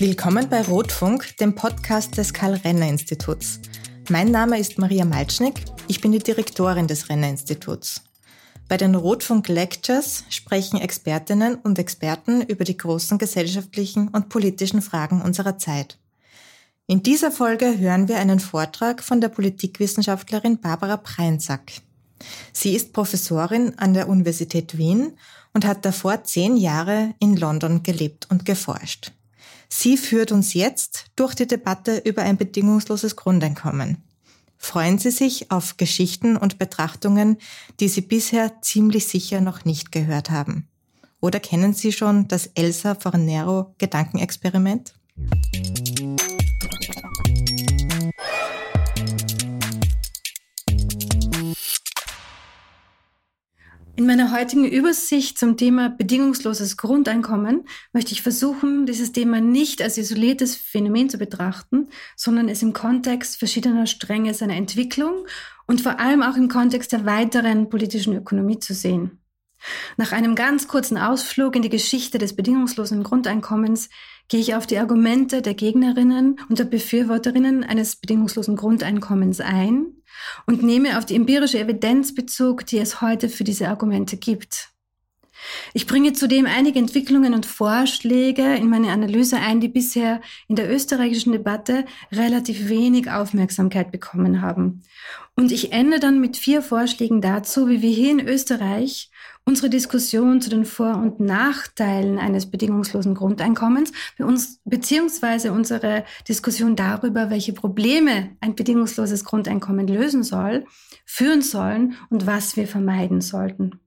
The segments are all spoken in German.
Willkommen bei Rotfunk, dem Podcast des Karl-Renner-Instituts. Mein Name ist Maria Malcznik, ich bin die Direktorin des Renner-Instituts. Bei den Rotfunk Lectures sprechen Expertinnen und Experten über die großen gesellschaftlichen und politischen Fragen unserer Zeit. In dieser Folge hören wir einen Vortrag von der Politikwissenschaftlerin Barbara Preinsack. Sie ist Professorin an der Universität Wien und hat davor zehn Jahre in London gelebt und geforscht. Sie führt uns jetzt durch die Debatte über ein bedingungsloses Grundeinkommen. Freuen Sie sich auf Geschichten und Betrachtungen, die Sie bisher ziemlich sicher noch nicht gehört haben. Oder kennen Sie schon das Elsa Fornero Gedankenexperiment? In meiner heutigen Übersicht zum Thema bedingungsloses Grundeinkommen möchte ich versuchen, dieses Thema nicht als isoliertes Phänomen zu betrachten, sondern es im Kontext verschiedener Stränge seiner Entwicklung und vor allem auch im Kontext der weiteren politischen Ökonomie zu sehen. Nach einem ganz kurzen Ausflug in die Geschichte des bedingungslosen Grundeinkommens gehe ich auf die Argumente der Gegnerinnen und der Befürworterinnen eines bedingungslosen Grundeinkommens ein und nehme auf die empirische Evidenz Bezug, die es heute für diese Argumente gibt. Ich bringe zudem einige Entwicklungen und Vorschläge in meine Analyse ein, die bisher in der österreichischen Debatte relativ wenig Aufmerksamkeit bekommen haben. Und ich ende dann mit vier Vorschlägen dazu, wie wir hier in Österreich unsere Diskussion zu den Vor- und Nachteilen eines bedingungslosen Grundeinkommens beziehungsweise unsere Diskussion darüber, welche Probleme ein bedingungsloses Grundeinkommen lösen soll, führen sollen und was wir vermeiden sollten.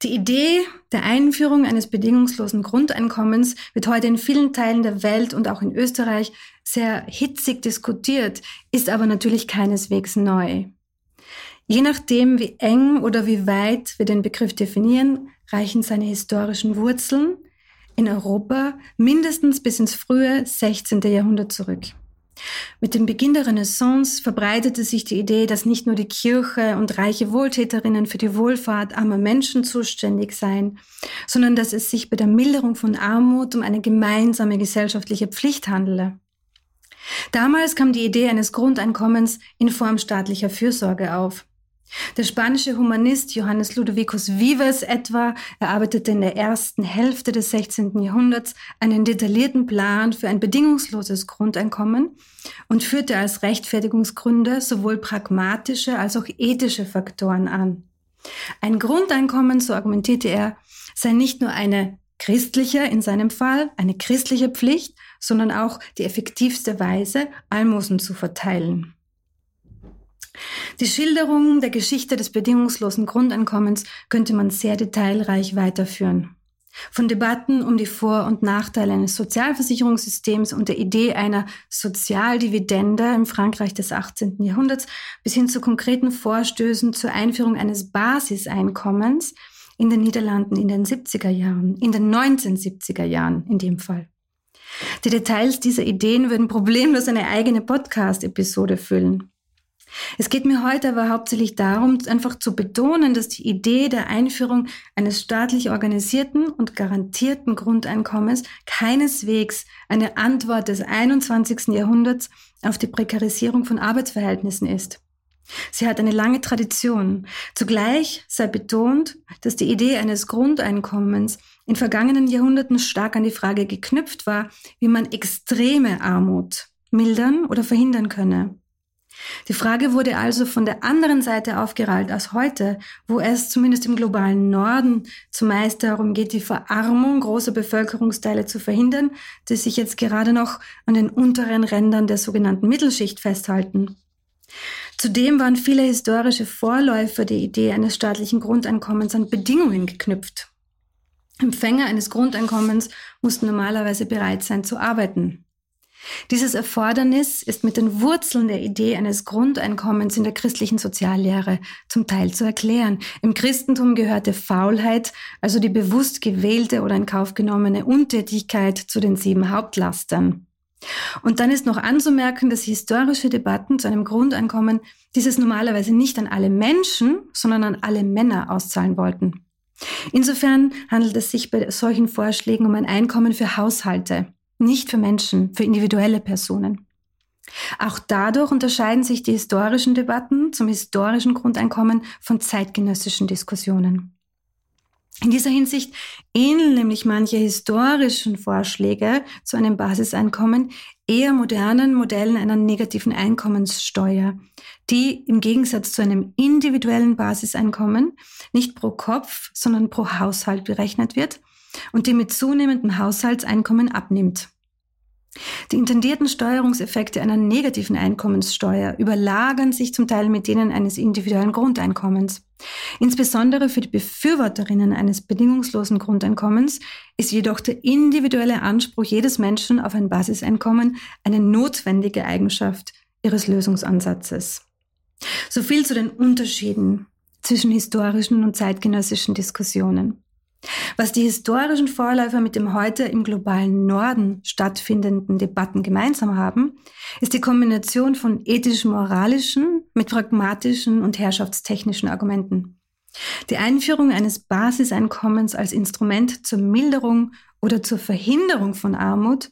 Die Idee der Einführung eines bedingungslosen Grundeinkommens wird heute in vielen Teilen der Welt und auch in Österreich sehr hitzig diskutiert, ist aber natürlich keineswegs neu. Je nachdem, wie eng oder wie weit wir den Begriff definieren, reichen seine historischen Wurzeln in Europa mindestens bis ins frühe 16. Jahrhundert zurück. Mit dem Beginn der Renaissance verbreitete sich die Idee, dass nicht nur die Kirche und reiche Wohltäterinnen für die Wohlfahrt armer Menschen zuständig seien, sondern dass es sich bei der Milderung von Armut um eine gemeinsame gesellschaftliche Pflicht handele. Damals kam die Idee eines Grundeinkommens in Form staatlicher Fürsorge auf. Der spanische Humanist Johannes Ludovicus Vives etwa erarbeitete in der ersten Hälfte des 16. Jahrhunderts einen detaillierten Plan für ein bedingungsloses Grundeinkommen und führte als Rechtfertigungsgründe sowohl pragmatische als auch ethische Faktoren an. Ein Grundeinkommen, so argumentierte er, sei nicht nur eine christliche, in seinem Fall eine christliche Pflicht, sondern auch die effektivste Weise, Almosen zu verteilen. Die Schilderung der Geschichte des bedingungslosen Grundeinkommens könnte man sehr detailreich weiterführen. Von Debatten um die Vor- und Nachteile eines Sozialversicherungssystems und der Idee einer Sozialdividende im Frankreich des 18. Jahrhunderts bis hin zu konkreten Vorstößen zur Einführung eines Basiseinkommens in den Niederlanden in den 70er Jahren, in den 1970er Jahren in dem Fall. Die Details dieser Ideen würden problemlos eine eigene Podcast-Episode füllen. Es geht mir heute aber hauptsächlich darum, einfach zu betonen, dass die Idee der Einführung eines staatlich organisierten und garantierten Grundeinkommens keineswegs eine Antwort des 21. Jahrhunderts auf die Prekarisierung von Arbeitsverhältnissen ist. Sie hat eine lange Tradition. Zugleich sei betont, dass die Idee eines Grundeinkommens in vergangenen Jahrhunderten stark an die Frage geknüpft war, wie man extreme Armut mildern oder verhindern könne. Die Frage wurde also von der anderen Seite aufgerollt als heute, wo es zumindest im globalen Norden zumeist darum geht, die Verarmung großer Bevölkerungsteile zu verhindern, die sich jetzt gerade noch an den unteren Rändern der sogenannten Mittelschicht festhalten. Zudem waren viele historische Vorläufer der Idee eines staatlichen Grundeinkommens an Bedingungen geknüpft. Empfänger eines Grundeinkommens mussten normalerweise bereit sein zu arbeiten. Dieses Erfordernis ist mit den Wurzeln der Idee eines Grundeinkommens in der christlichen Soziallehre zum Teil zu erklären. Im Christentum gehörte Faulheit, also die bewusst gewählte oder in Kauf genommene Untätigkeit, zu den sieben Hauptlastern. Und dann ist noch anzumerken, dass historische Debatten zu einem Grundeinkommen dieses normalerweise nicht an alle Menschen, sondern an alle Männer auszahlen wollten. Insofern handelt es sich bei solchen Vorschlägen um ein Einkommen für Haushalte, nicht für Menschen, für individuelle Personen. Auch dadurch unterscheiden sich die historischen Debatten zum historischen Grundeinkommen von zeitgenössischen Diskussionen. In dieser Hinsicht ähneln nämlich manche historischen Vorschläge zu einem Basiseinkommen eher modernen Modellen einer negativen Einkommenssteuer, die im Gegensatz zu einem individuellen Basiseinkommen nicht pro Kopf, sondern pro Haushalt berechnet wird und die mit zunehmendem Haushaltseinkommen abnimmt. Die intendierten Steuerungseffekte einer negativen Einkommenssteuer überlagern sich zum Teil mit denen eines individuellen Grundeinkommens. Insbesondere für die Befürworterinnen eines bedingungslosen Grundeinkommens ist jedoch der individuelle Anspruch jedes Menschen auf ein Basiseinkommen eine notwendige Eigenschaft ihres Lösungsansatzes. So viel zu den Unterschieden zwischen historischen und zeitgenössischen Diskussionen. Was die historischen Vorläufer mit dem heute im globalen Norden stattfindenden Debatten gemeinsam haben, ist die Kombination von ethisch-moralischen mit pragmatischen und herrschaftstechnischen Argumenten. Die Einführung eines Basiseinkommens als Instrument zur Milderung oder zur Verhinderung von Armut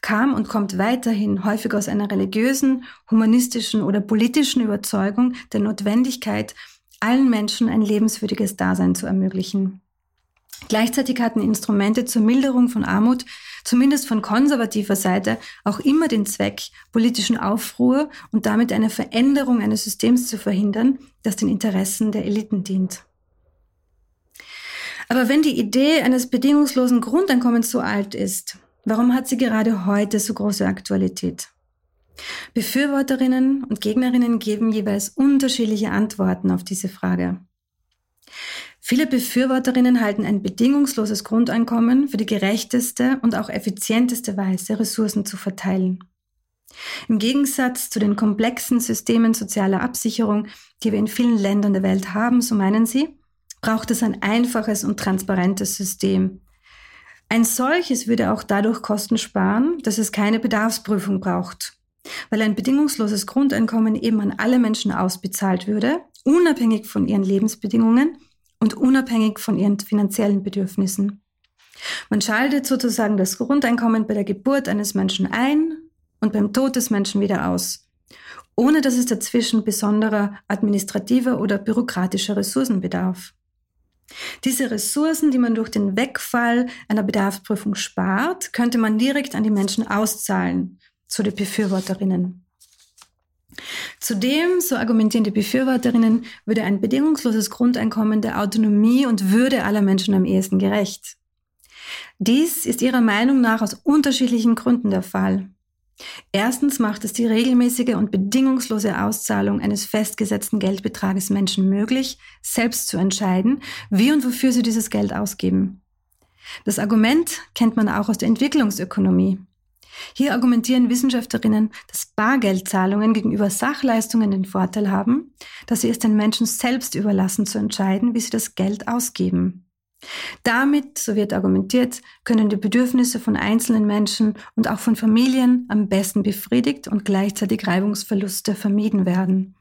kam und kommt weiterhin häufig aus einer religiösen, humanistischen oder politischen Überzeugung der Notwendigkeit, allen Menschen ein lebenswürdiges Dasein zu ermöglichen. Gleichzeitig hatten Instrumente zur Milderung von Armut, zumindest von konservativer Seite, auch immer den Zweck, politischen Aufruhr und damit eine Veränderung eines Systems zu verhindern, das den Interessen der Eliten dient. Aber wenn die Idee eines bedingungslosen Grundeinkommens so alt ist, warum hat sie gerade heute so große Aktualität? Befürworterinnen und Gegnerinnen geben jeweils unterschiedliche Antworten auf diese Frage. Viele Befürworterinnen halten ein bedingungsloses Grundeinkommen für die gerechteste und auch effizienteste Weise, Ressourcen zu verteilen. Im Gegensatz zu den komplexen Systemen sozialer Absicherung, die wir in vielen Ländern der Welt haben, so meinen sie, braucht es ein einfaches und transparentes System. Ein solches würde auch dadurch Kosten sparen, dass es keine Bedarfsprüfung braucht, weil ein bedingungsloses Grundeinkommen eben an alle Menschen ausbezahlt würde, unabhängig von ihren Lebensbedingungen und unabhängig von ihren finanziellen Bedürfnissen. Man schaltet sozusagen das Grundeinkommen bei der Geburt eines Menschen ein und beim Tod des Menschen wieder aus, ohne dass es dazwischen besonderer administrativer oder bürokratischer Ressourcen bedarf. Diese Ressourcen, die man durch den Wegfall einer Bedarfsprüfung spart, könnte man direkt an die Menschen auszahlen, zu den Befürworterinnen. Zudem, so argumentieren die Befürworterinnen, würde ein bedingungsloses Grundeinkommen der Autonomie und Würde aller Menschen am ehesten gerecht. Dies ist ihrer Meinung nach aus unterschiedlichen Gründen der Fall. Erstens macht es die regelmäßige und bedingungslose Auszahlung eines festgesetzten Geldbetrages Menschen möglich, selbst zu entscheiden, wie und wofür sie dieses Geld ausgeben. Das Argument kennt man auch aus der Entwicklungsökonomie. Hier argumentieren Wissenschaftlerinnen, dass Bargeldzahlungen gegenüber Sachleistungen den Vorteil haben, dass sie es den Menschen selbst überlassen zu entscheiden, wie sie das Geld ausgeben. Damit, so wird argumentiert, können die Bedürfnisse von einzelnen Menschen und auch von Familien am besten befriedigt und gleichzeitig Reibungsverluste vermieden werden.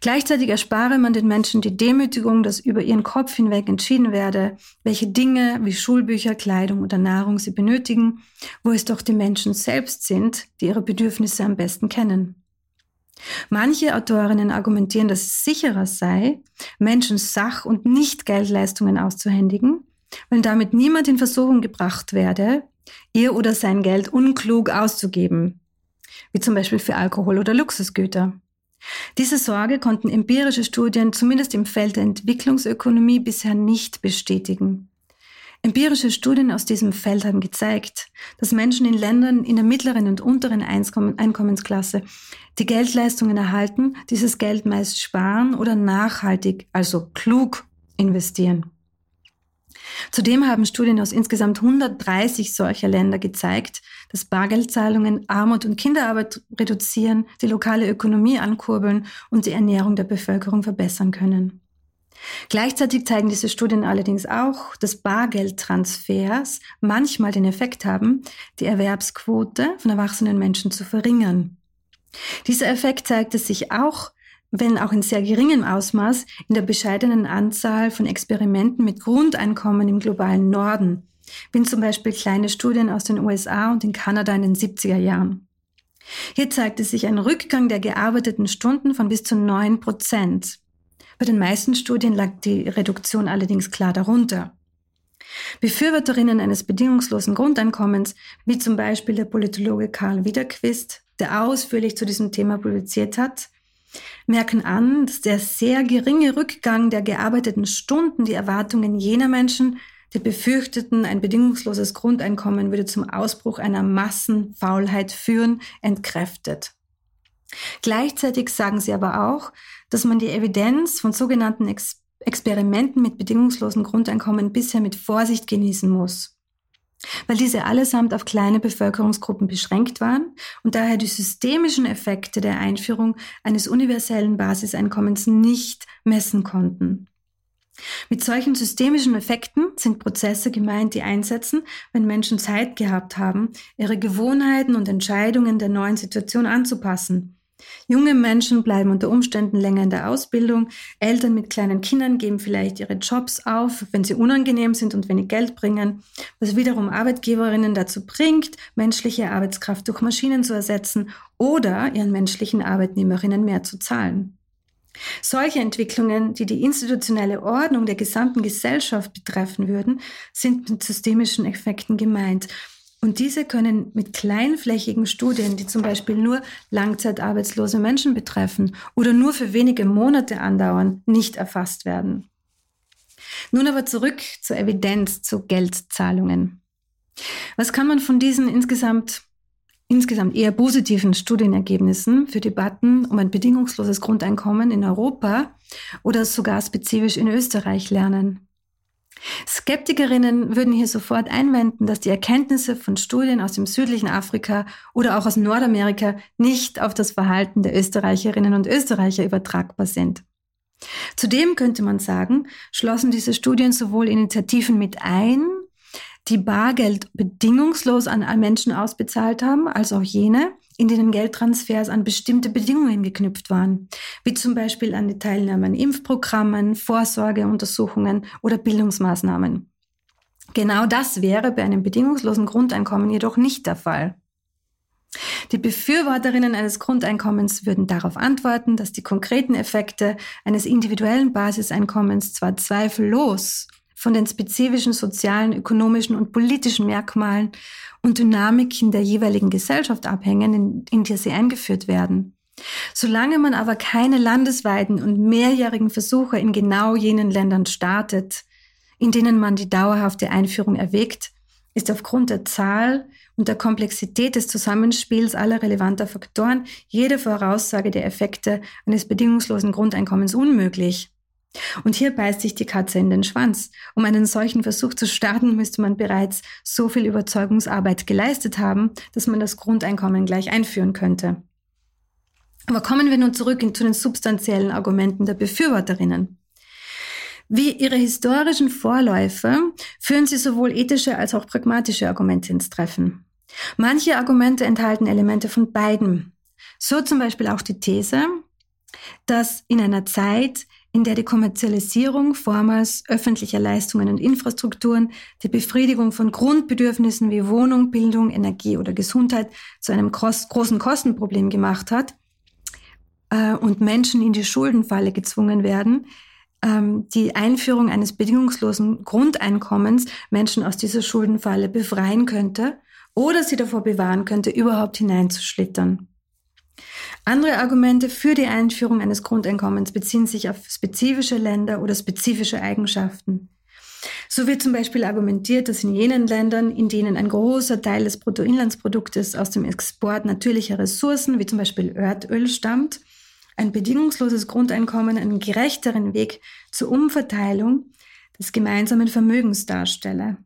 Gleichzeitig erspare man den Menschen die Demütigung, dass über ihren Kopf hinweg entschieden werde, welche Dinge wie Schulbücher, Kleidung oder Nahrung sie benötigen, wo es doch die Menschen selbst sind, die ihre Bedürfnisse am besten kennen. Manche Autorinnen argumentieren, dass es sicherer sei, Menschen Sach- und nicht Geldleistungen auszuhändigen, weil damit niemand in Versuchung gebracht werde, ihr oder sein Geld unklug auszugeben, wie zum Beispiel für Alkohol oder Luxusgüter. Diese Sorge konnten empirische Studien zumindest im Feld der Entwicklungsökonomie bisher nicht bestätigen. Empirische Studien aus diesem Feld haben gezeigt, dass Menschen in Ländern in der mittleren und unteren Einkommensklasse, die Geldleistungen erhalten, dieses Geld meist sparen oder nachhaltig, also klug investieren. Zudem haben Studien aus insgesamt 130 solcher Länder gezeigt, dass Bargeldzahlungen Armut und Kinderarbeit reduzieren, die lokale Ökonomie ankurbeln und die Ernährung der Bevölkerung verbessern können. Gleichzeitig zeigen diese Studien allerdings auch, dass Bargeldtransfers manchmal den Effekt haben, die Erwerbsquote von erwachsenen Menschen zu verringern. Dieser Effekt zeigte sich auch wenn auch in sehr geringem Ausmaß, in der bescheidenen Anzahl von Experimenten mit Grundeinkommen im globalen Norden, wie zum Beispiel kleine Studien aus den USA und in Kanada in den 70er Jahren. Hier zeigte sich ein Rückgang der gearbeiteten Stunden von bis zu 9 Prozent. Bei den meisten Studien lag die Reduktion allerdings klar darunter. Befürworterinnen eines bedingungslosen Grundeinkommens, wie zum Beispiel der Politologe Karl Wiederquist, der ausführlich zu diesem Thema publiziert hat, merken an, dass der sehr geringe Rückgang der gearbeiteten Stunden die Erwartungen jener Menschen, die befürchteten, ein bedingungsloses Grundeinkommen würde zum Ausbruch einer Massenfaulheit führen, entkräftet. Gleichzeitig sagen sie aber auch, dass man die Evidenz von sogenannten Ex Experimenten mit bedingungslosen Grundeinkommen bisher mit Vorsicht genießen muss, weil diese allesamt auf kleine Bevölkerungsgruppen beschränkt waren und daher die systemischen Effekte der Einführung eines universellen Basiseinkommens nicht messen konnten. Mit solchen systemischen Effekten sind Prozesse gemeint, die einsetzen, wenn Menschen Zeit gehabt haben, ihre Gewohnheiten und Entscheidungen der neuen Situation anzupassen Junge Menschen bleiben unter Umständen länger in der Ausbildung. Eltern mit kleinen Kindern geben vielleicht ihre Jobs auf, wenn sie unangenehm sind und wenig Geld bringen, was wiederum Arbeitgeberinnen dazu bringt, menschliche Arbeitskraft durch Maschinen zu ersetzen oder ihren menschlichen Arbeitnehmerinnen mehr zu zahlen. Solche Entwicklungen, die die institutionelle Ordnung der gesamten Gesellschaft betreffen würden, sind mit systemischen Effekten gemeint. Und diese können mit kleinflächigen Studien, die zum Beispiel nur langzeitarbeitslose Menschen betreffen oder nur für wenige Monate andauern, nicht erfasst werden. Nun aber zurück zur Evidenz zu Geldzahlungen. Was kann man von diesen insgesamt, insgesamt eher positiven Studienergebnissen für Debatten um ein bedingungsloses Grundeinkommen in Europa oder sogar spezifisch in Österreich lernen? Skeptikerinnen würden hier sofort einwenden, dass die Erkenntnisse von Studien aus dem südlichen Afrika oder auch aus Nordamerika nicht auf das Verhalten der Österreicherinnen und Österreicher übertragbar sind. Zudem könnte man sagen, schlossen diese Studien sowohl Initiativen mit ein, die Bargeld bedingungslos an Menschen ausbezahlt haben, als auch jene, in denen Geldtransfers an bestimmte Bedingungen geknüpft waren, wie zum Beispiel an die Teilnahme an Impfprogrammen, Vorsorgeuntersuchungen oder Bildungsmaßnahmen. Genau das wäre bei einem bedingungslosen Grundeinkommen jedoch nicht der Fall. Die Befürworterinnen eines Grundeinkommens würden darauf antworten, dass die konkreten Effekte eines individuellen Basiseinkommens zwar zweifellos von den spezifischen sozialen, ökonomischen und politischen Merkmalen und Dynamiken der jeweiligen Gesellschaft abhängen, in, in die sie eingeführt werden. Solange man aber keine landesweiten und mehrjährigen Versuche in genau jenen Ländern startet, in denen man die dauerhafte Einführung erwägt, ist aufgrund der Zahl und der Komplexität des Zusammenspiels aller relevanter Faktoren jede Voraussage der Effekte eines bedingungslosen Grundeinkommens unmöglich. Und hier beißt sich die Katze in den Schwanz. Um einen solchen Versuch zu starten, müsste man bereits so viel Überzeugungsarbeit geleistet haben, dass man das Grundeinkommen gleich einführen könnte. Aber kommen wir nun zurück zu den substanziellen Argumenten der Befürworterinnen. Wie ihre historischen Vorläufer führen sie sowohl ethische als auch pragmatische Argumente ins Treffen. Manche Argumente enthalten Elemente von beiden. So zum Beispiel auch die These, dass in einer Zeit, in der die Kommerzialisierung vormals öffentlicher Leistungen und Infrastrukturen die Befriedigung von Grundbedürfnissen wie Wohnung, Bildung, Energie oder Gesundheit zu einem großen Kostenproblem gemacht hat äh, und Menschen in die Schuldenfalle gezwungen werden, ähm, die Einführung eines bedingungslosen Grundeinkommens Menschen aus dieser Schuldenfalle befreien könnte oder sie davor bewahren könnte, überhaupt hineinzuschlittern. Andere Argumente für die Einführung eines Grundeinkommens beziehen sich auf spezifische Länder oder spezifische Eigenschaften. So wird zum Beispiel argumentiert, dass in jenen Ländern, in denen ein großer Teil des Bruttoinlandsproduktes aus dem Export natürlicher Ressourcen, wie zum Beispiel Erdöl, stammt, ein bedingungsloses Grundeinkommen einen gerechteren Weg zur Umverteilung des gemeinsamen Vermögens darstelle.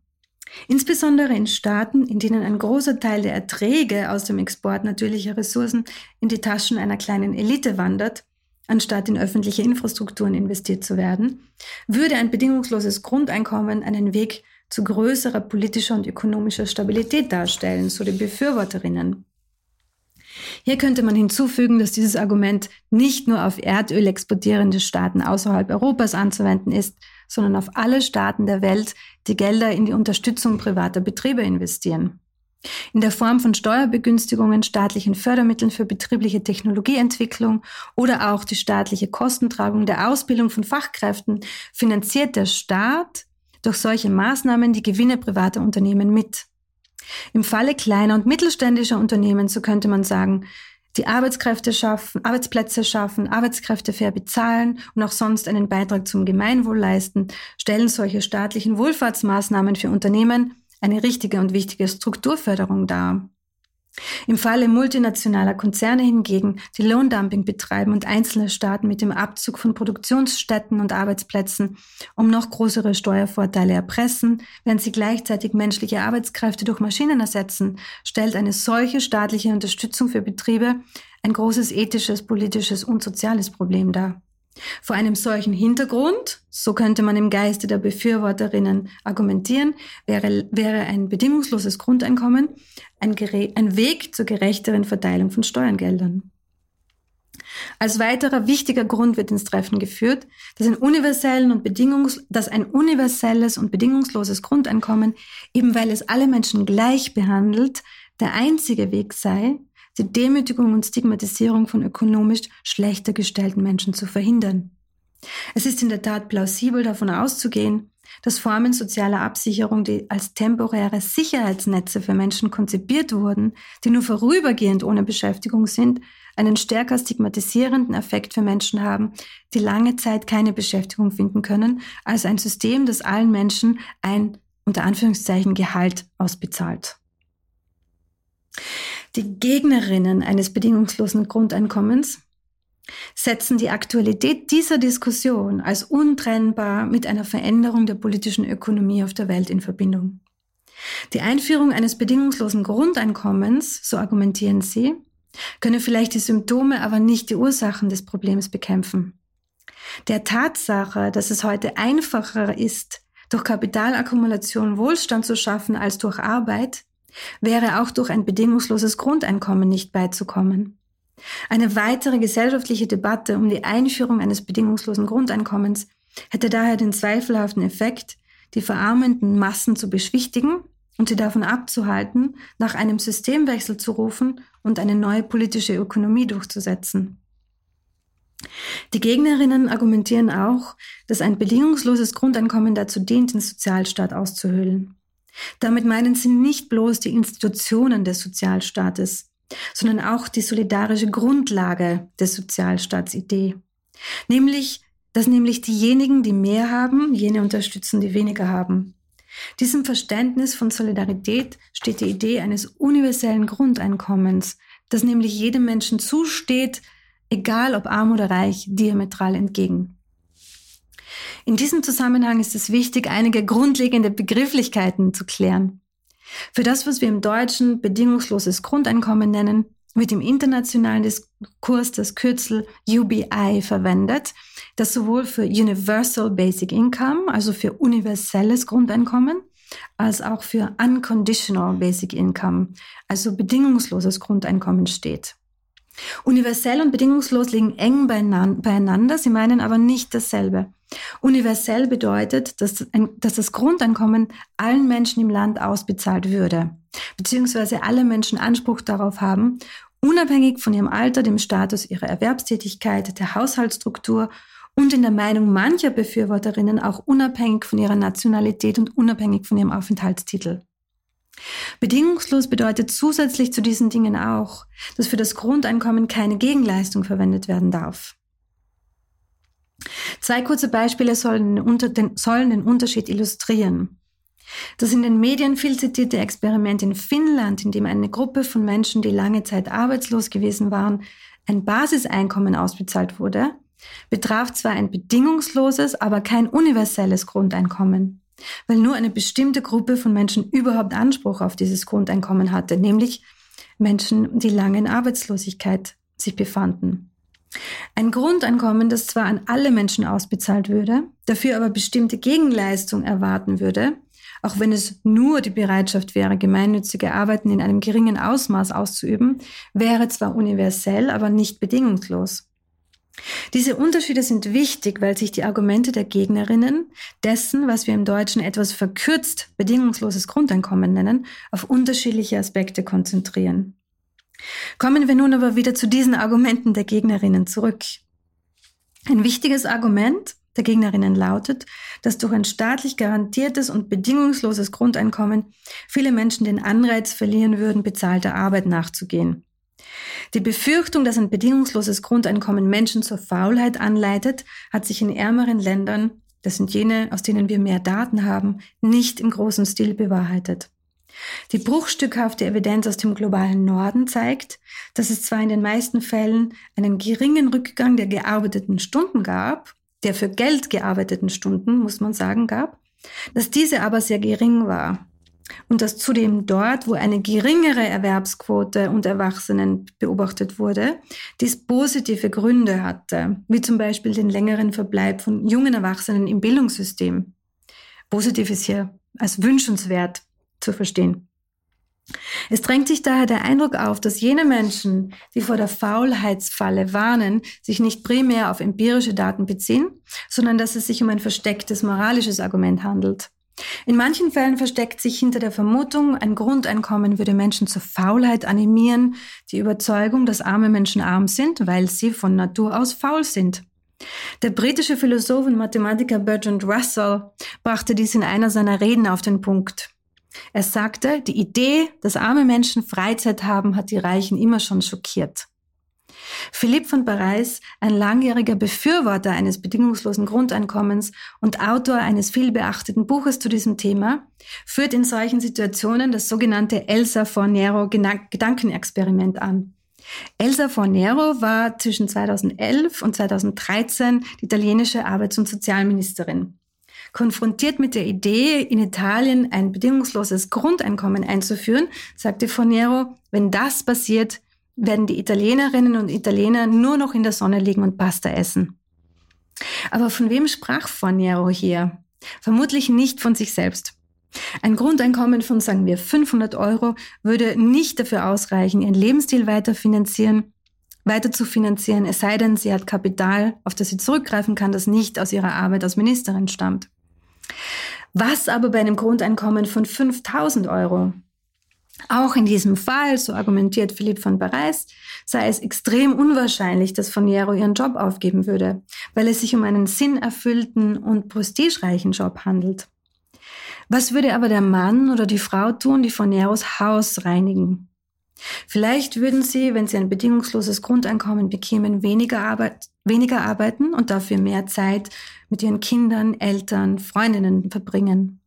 Insbesondere in Staaten, in denen ein großer Teil der Erträge aus dem Export natürlicher Ressourcen in die Taschen einer kleinen Elite wandert, anstatt in öffentliche Infrastrukturen investiert zu werden, würde ein bedingungsloses Grundeinkommen einen Weg zu größerer politischer und ökonomischer Stabilität darstellen, so die Befürworterinnen. Hier könnte man hinzufügen, dass dieses Argument nicht nur auf Erdöl exportierende Staaten außerhalb Europas anzuwenden ist, sondern auf alle Staaten der Welt, die Gelder in die Unterstützung privater Betriebe investieren. In der Form von Steuerbegünstigungen, staatlichen Fördermitteln für betriebliche Technologieentwicklung oder auch die staatliche Kostentragung der Ausbildung von Fachkräften finanziert der Staat durch solche Maßnahmen die Gewinne privater Unternehmen mit. Im Falle kleiner und mittelständischer Unternehmen, so könnte man sagen, die Arbeitskräfte schaffen, Arbeitsplätze schaffen, Arbeitskräfte fair bezahlen und auch sonst einen Beitrag zum Gemeinwohl leisten, stellen solche staatlichen Wohlfahrtsmaßnahmen für Unternehmen eine richtige und wichtige Strukturförderung dar. Im Falle multinationaler Konzerne hingegen, die Lohndumping betreiben und einzelne Staaten mit dem Abzug von Produktionsstätten und Arbeitsplätzen um noch größere Steuervorteile erpressen, während sie gleichzeitig menschliche Arbeitskräfte durch Maschinen ersetzen, stellt eine solche staatliche Unterstützung für Betriebe ein großes ethisches, politisches und soziales Problem dar. Vor einem solchen Hintergrund, so könnte man im Geiste der Befürworterinnen argumentieren, wäre, wäre ein bedingungsloses Grundeinkommen ein, ein Weg zur gerechteren Verteilung von Steuergeldern. Als weiterer wichtiger Grund wird ins Treffen geführt, dass ein, universellen und bedingungs dass ein universelles und bedingungsloses Grundeinkommen, eben weil es alle Menschen gleich behandelt, der einzige Weg sei, die Demütigung und Stigmatisierung von ökonomisch schlechter gestellten Menschen zu verhindern. Es ist in der Tat plausibel davon auszugehen, dass Formen sozialer Absicherung, die als temporäre Sicherheitsnetze für Menschen konzipiert wurden, die nur vorübergehend ohne Beschäftigung sind, einen stärker stigmatisierenden Effekt für Menschen haben, die lange Zeit keine Beschäftigung finden können, als ein System, das allen Menschen ein unter Anführungszeichen Gehalt ausbezahlt. Die Gegnerinnen eines bedingungslosen Grundeinkommens setzen die Aktualität dieser Diskussion als untrennbar mit einer Veränderung der politischen Ökonomie auf der Welt in Verbindung. Die Einführung eines bedingungslosen Grundeinkommens, so argumentieren sie, könne vielleicht die Symptome, aber nicht die Ursachen des Problems bekämpfen. Der Tatsache, dass es heute einfacher ist, durch Kapitalakkumulation Wohlstand zu schaffen als durch Arbeit, wäre auch durch ein bedingungsloses Grundeinkommen nicht beizukommen. Eine weitere gesellschaftliche Debatte um die Einführung eines bedingungslosen Grundeinkommens hätte daher den zweifelhaften Effekt, die verarmenden Massen zu beschwichtigen und sie davon abzuhalten, nach einem Systemwechsel zu rufen und eine neue politische Ökonomie durchzusetzen. Die Gegnerinnen argumentieren auch, dass ein bedingungsloses Grundeinkommen dazu dient, den Sozialstaat auszuhöhlen. Damit meinen sie nicht bloß die Institutionen des Sozialstaates, sondern auch die solidarische Grundlage der Sozialstaatsidee. Nämlich, dass nämlich diejenigen, die mehr haben, jene unterstützen, die weniger haben. Diesem Verständnis von Solidarität steht die Idee eines universellen Grundeinkommens, das nämlich jedem Menschen zusteht, egal ob arm oder reich, diametral entgegen. In diesem Zusammenhang ist es wichtig, einige grundlegende Begrifflichkeiten zu klären. Für das, was wir im Deutschen bedingungsloses Grundeinkommen nennen, wird im internationalen Diskurs das Kürzel UBI verwendet, das sowohl für Universal Basic Income, also für universelles Grundeinkommen, als auch für Unconditional Basic Income, also bedingungsloses Grundeinkommen steht. Universell und bedingungslos liegen eng beieinander, sie meinen aber nicht dasselbe. Universell bedeutet, dass, ein, dass das Grundeinkommen allen Menschen im Land ausbezahlt würde, beziehungsweise alle Menschen Anspruch darauf haben, unabhängig von ihrem Alter, dem Status ihrer Erwerbstätigkeit, der Haushaltsstruktur und in der Meinung mancher Befürworterinnen auch unabhängig von ihrer Nationalität und unabhängig von ihrem Aufenthaltstitel. Bedingungslos bedeutet zusätzlich zu diesen Dingen auch, dass für das Grundeinkommen keine Gegenleistung verwendet werden darf. Zwei kurze Beispiele sollen den, sollen den Unterschied illustrieren. Das in den Medien viel zitierte Experiment in Finnland, in dem eine Gruppe von Menschen, die lange Zeit arbeitslos gewesen waren, ein Basiseinkommen ausbezahlt wurde, betraf zwar ein bedingungsloses, aber kein universelles Grundeinkommen weil nur eine bestimmte Gruppe von Menschen überhaupt Anspruch auf dieses Grundeinkommen hatte, nämlich Menschen, die lange in Arbeitslosigkeit sich befanden. Ein Grundeinkommen, das zwar an alle Menschen ausbezahlt würde, dafür aber bestimmte Gegenleistung erwarten würde, auch wenn es nur die Bereitschaft wäre, gemeinnützige Arbeiten in einem geringen Ausmaß auszuüben, wäre zwar universell, aber nicht bedingungslos. Diese Unterschiede sind wichtig, weil sich die Argumente der Gegnerinnen dessen, was wir im Deutschen etwas verkürzt bedingungsloses Grundeinkommen nennen, auf unterschiedliche Aspekte konzentrieren. Kommen wir nun aber wieder zu diesen Argumenten der Gegnerinnen zurück. Ein wichtiges Argument der Gegnerinnen lautet, dass durch ein staatlich garantiertes und bedingungsloses Grundeinkommen viele Menschen den Anreiz verlieren würden, bezahlter Arbeit nachzugehen. Die Befürchtung, dass ein bedingungsloses Grundeinkommen Menschen zur Faulheit anleitet, hat sich in ärmeren Ländern, das sind jene, aus denen wir mehr Daten haben, nicht im großen Stil bewahrheitet. Die bruchstückhafte Evidenz aus dem globalen Norden zeigt, dass es zwar in den meisten Fällen einen geringen Rückgang der gearbeiteten Stunden gab, der für Geld gearbeiteten Stunden, muss man sagen, gab, dass diese aber sehr gering war und dass zudem dort, wo eine geringere Erwerbsquote unter Erwachsenen beobachtet wurde, dies positive Gründe hatte, wie zum Beispiel den längeren Verbleib von jungen Erwachsenen im Bildungssystem. Positiv ist hier als wünschenswert zu verstehen. Es drängt sich daher der Eindruck auf, dass jene Menschen, die vor der Faulheitsfalle warnen, sich nicht primär auf empirische Daten beziehen, sondern dass es sich um ein verstecktes moralisches Argument handelt. In manchen Fällen versteckt sich hinter der Vermutung, ein Grundeinkommen würde Menschen zur Faulheit animieren, die Überzeugung, dass arme Menschen arm sind, weil sie von Natur aus faul sind. Der britische Philosoph und Mathematiker Bertrand Russell brachte dies in einer seiner Reden auf den Punkt. Er sagte, die Idee, dass arme Menschen Freizeit haben, hat die Reichen immer schon schockiert. Philipp von Parijs, ein langjähriger Befürworter eines bedingungslosen Grundeinkommens und Autor eines vielbeachteten Buches zu diesem Thema, führt in solchen Situationen das sogenannte Elsa Fornero Gedankenexperiment an. Elsa Fornero war zwischen 2011 und 2013 die italienische Arbeits- und Sozialministerin. Konfrontiert mit der Idee, in Italien ein bedingungsloses Grundeinkommen einzuführen, sagte Fornero, wenn das passiert, werden die Italienerinnen und Italiener nur noch in der Sonne liegen und Pasta essen. Aber von wem sprach Fornero hier? Vermutlich nicht von sich selbst. Ein Grundeinkommen von, sagen wir, 500 Euro würde nicht dafür ausreichen, ihren Lebensstil weiter finanzieren, weiter zu finanzieren, es sei denn, sie hat Kapital, auf das sie zurückgreifen kann, das nicht aus ihrer Arbeit als Ministerin stammt. Was aber bei einem Grundeinkommen von 5000 Euro? Auch in diesem Fall, so argumentiert Philipp von Parijs, sei es extrem unwahrscheinlich, dass Foniero ihren Job aufgeben würde, weil es sich um einen sinnerfüllten und prestigereichen Job handelt. Was würde aber der Mann oder die Frau tun, die Fonieros Haus reinigen? Vielleicht würden sie, wenn sie ein bedingungsloses Grundeinkommen bekämen, weniger, Arbeit, weniger arbeiten und dafür mehr Zeit mit ihren Kindern, Eltern, Freundinnen verbringen.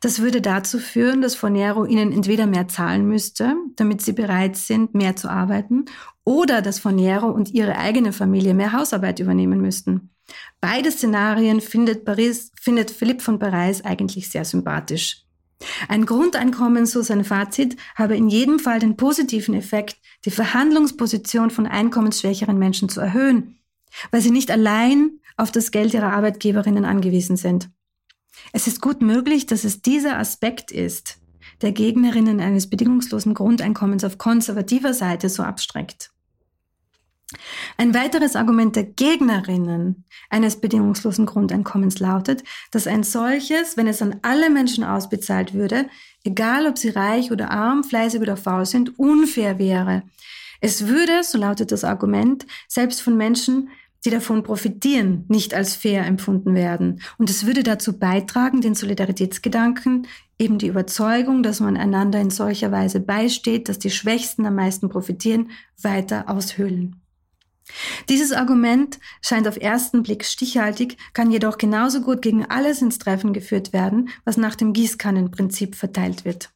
Das würde dazu führen, dass Fornero ihnen entweder mehr zahlen müsste, damit sie bereit sind, mehr zu arbeiten, oder dass Fornero und ihre eigene Familie mehr Hausarbeit übernehmen müssten. Beide Szenarien findet, Paris, findet Philipp von Paris eigentlich sehr sympathisch. Ein Grundeinkommen, so sein Fazit, habe in jedem Fall den positiven Effekt, die Verhandlungsposition von einkommensschwächeren Menschen zu erhöhen, weil sie nicht allein auf das Geld ihrer Arbeitgeberinnen angewiesen sind. Es ist gut möglich, dass es dieser Aspekt ist, der Gegnerinnen eines bedingungslosen Grundeinkommens auf konservativer Seite so abstreckt. Ein weiteres Argument der Gegnerinnen eines bedingungslosen Grundeinkommens lautet, dass ein solches, wenn es an alle Menschen ausbezahlt würde, egal ob sie reich oder arm, fleißig oder faul sind, unfair wäre. Es würde, so lautet das Argument, selbst von Menschen, die davon profitieren, nicht als fair empfunden werden. Und es würde dazu beitragen, den Solidaritätsgedanken, eben die Überzeugung, dass man einander in solcher Weise beisteht, dass die Schwächsten am meisten profitieren, weiter aushöhlen. Dieses Argument scheint auf ersten Blick stichhaltig, kann jedoch genauso gut gegen alles ins Treffen geführt werden, was nach dem Gießkannenprinzip verteilt wird.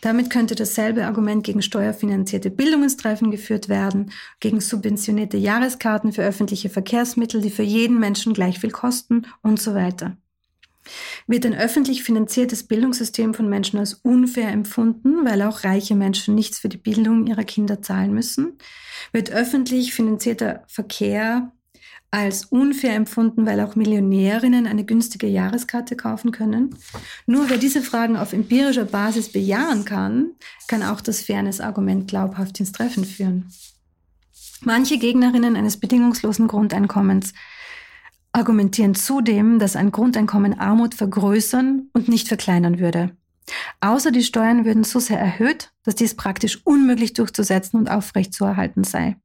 Damit könnte dasselbe Argument gegen steuerfinanzierte Bildung ins Treffen geführt werden, gegen subventionierte Jahreskarten für öffentliche Verkehrsmittel, die für jeden Menschen gleich viel kosten und so weiter. Wird ein öffentlich finanziertes Bildungssystem von Menschen als unfair empfunden, weil auch reiche Menschen nichts für die Bildung ihrer Kinder zahlen müssen? Wird öffentlich finanzierter Verkehr als unfair empfunden, weil auch Millionärinnen eine günstige Jahreskarte kaufen können. Nur wer diese Fragen auf empirischer Basis bejahen kann, kann auch das Fairness-Argument glaubhaft ins Treffen führen. Manche Gegnerinnen eines bedingungslosen Grundeinkommens argumentieren zudem, dass ein Grundeinkommen Armut vergrößern und nicht verkleinern würde. Außer die Steuern würden so sehr erhöht, dass dies praktisch unmöglich durchzusetzen und aufrechtzuerhalten sei.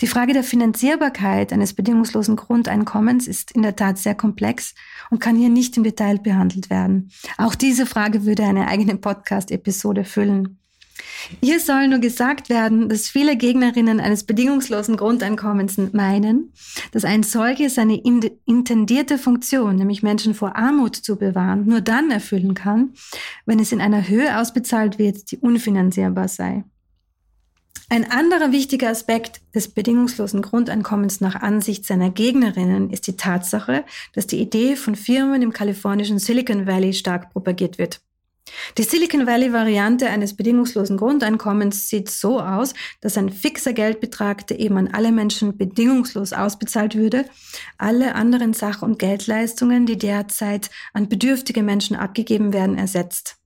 Die Frage der Finanzierbarkeit eines bedingungslosen Grundeinkommens ist in der Tat sehr komplex und kann hier nicht im Detail behandelt werden. Auch diese Frage würde eine eigene Podcast-Episode füllen. Hier soll nur gesagt werden, dass viele Gegnerinnen eines bedingungslosen Grundeinkommens meinen, dass ein solches seine intendierte Funktion, nämlich Menschen vor Armut zu bewahren, nur dann erfüllen kann, wenn es in einer Höhe ausbezahlt wird, die unfinanzierbar sei. Ein anderer wichtiger Aspekt des bedingungslosen Grundeinkommens nach Ansicht seiner Gegnerinnen ist die Tatsache, dass die Idee von Firmen im kalifornischen Silicon Valley stark propagiert wird. Die Silicon Valley-Variante eines bedingungslosen Grundeinkommens sieht so aus, dass ein fixer Geldbetrag, der eben an alle Menschen bedingungslos ausbezahlt würde, alle anderen Sach- und Geldleistungen, die derzeit an bedürftige Menschen abgegeben werden, ersetzt.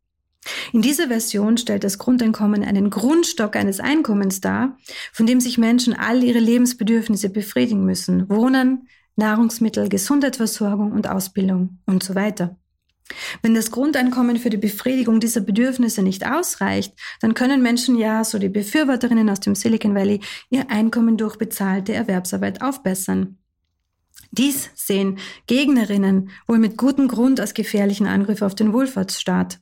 In dieser Version stellt das Grundeinkommen einen Grundstock eines Einkommens dar, von dem sich Menschen all ihre Lebensbedürfnisse befriedigen müssen. Wohnen, Nahrungsmittel, Gesundheitsversorgung und Ausbildung und so weiter. Wenn das Grundeinkommen für die Befriedigung dieser Bedürfnisse nicht ausreicht, dann können Menschen ja, so die Befürworterinnen aus dem Silicon Valley, ihr Einkommen durch bezahlte Erwerbsarbeit aufbessern. Dies sehen Gegnerinnen wohl mit gutem Grund als gefährlichen Angriff auf den Wohlfahrtsstaat.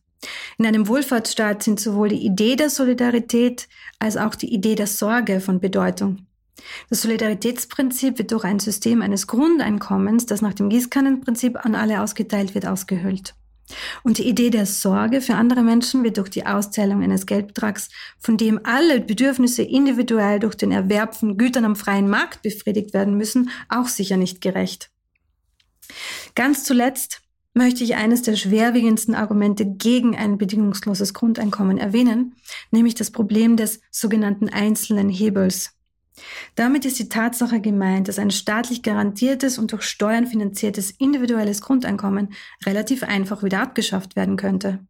In einem Wohlfahrtsstaat sind sowohl die Idee der Solidarität als auch die Idee der Sorge von Bedeutung. Das Solidaritätsprinzip wird durch ein System eines Grundeinkommens, das nach dem Gießkannenprinzip an alle ausgeteilt wird, ausgehöhlt. Und die Idee der Sorge für andere Menschen wird durch die Auszählung eines Geldbetrags, von dem alle Bedürfnisse individuell durch den Erwerb von Gütern am freien Markt befriedigt werden müssen, auch sicher nicht gerecht. Ganz zuletzt möchte ich eines der schwerwiegendsten Argumente gegen ein bedingungsloses Grundeinkommen erwähnen, nämlich das Problem des sogenannten einzelnen Hebels. Damit ist die Tatsache gemeint, dass ein staatlich garantiertes und durch Steuern finanziertes individuelles Grundeinkommen relativ einfach wieder abgeschafft werden könnte.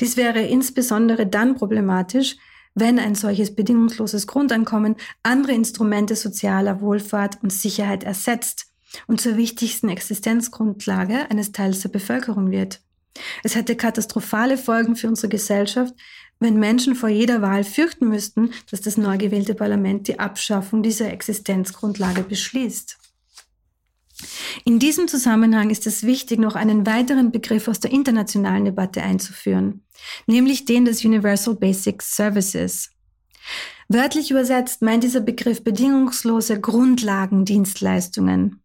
Dies wäre insbesondere dann problematisch, wenn ein solches bedingungsloses Grundeinkommen andere Instrumente sozialer Wohlfahrt und Sicherheit ersetzt und zur wichtigsten Existenzgrundlage eines Teils der Bevölkerung wird. Es hätte katastrophale Folgen für unsere Gesellschaft, wenn Menschen vor jeder Wahl fürchten müssten, dass das neu gewählte Parlament die Abschaffung dieser Existenzgrundlage beschließt. In diesem Zusammenhang ist es wichtig, noch einen weiteren Begriff aus der internationalen Debatte einzuführen, nämlich den des Universal Basic Services. Wörtlich übersetzt meint dieser Begriff bedingungslose Grundlagendienstleistungen.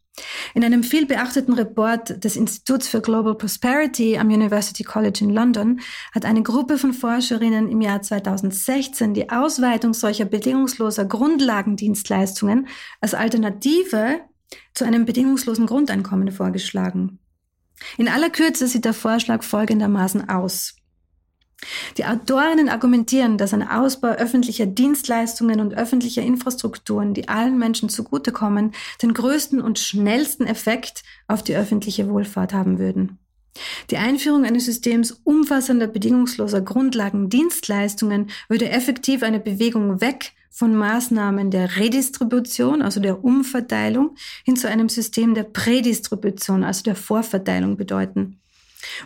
In einem viel beachteten Report des Instituts für Global Prosperity am University College in London hat eine Gruppe von Forscherinnen im Jahr 2016 die Ausweitung solcher bedingungsloser Grundlagendienstleistungen als Alternative zu einem bedingungslosen Grundeinkommen vorgeschlagen. In aller Kürze sieht der Vorschlag folgendermaßen aus. Die Autorinnen argumentieren, dass ein Ausbau öffentlicher Dienstleistungen und öffentlicher Infrastrukturen, die allen Menschen zugutekommen, den größten und schnellsten Effekt auf die öffentliche Wohlfahrt haben würden. Die Einführung eines Systems umfassender bedingungsloser Grundlagendienstleistungen würde effektiv eine Bewegung weg von Maßnahmen der Redistribution, also der Umverteilung, hin zu einem System der Prädistribution, also der Vorverteilung bedeuten.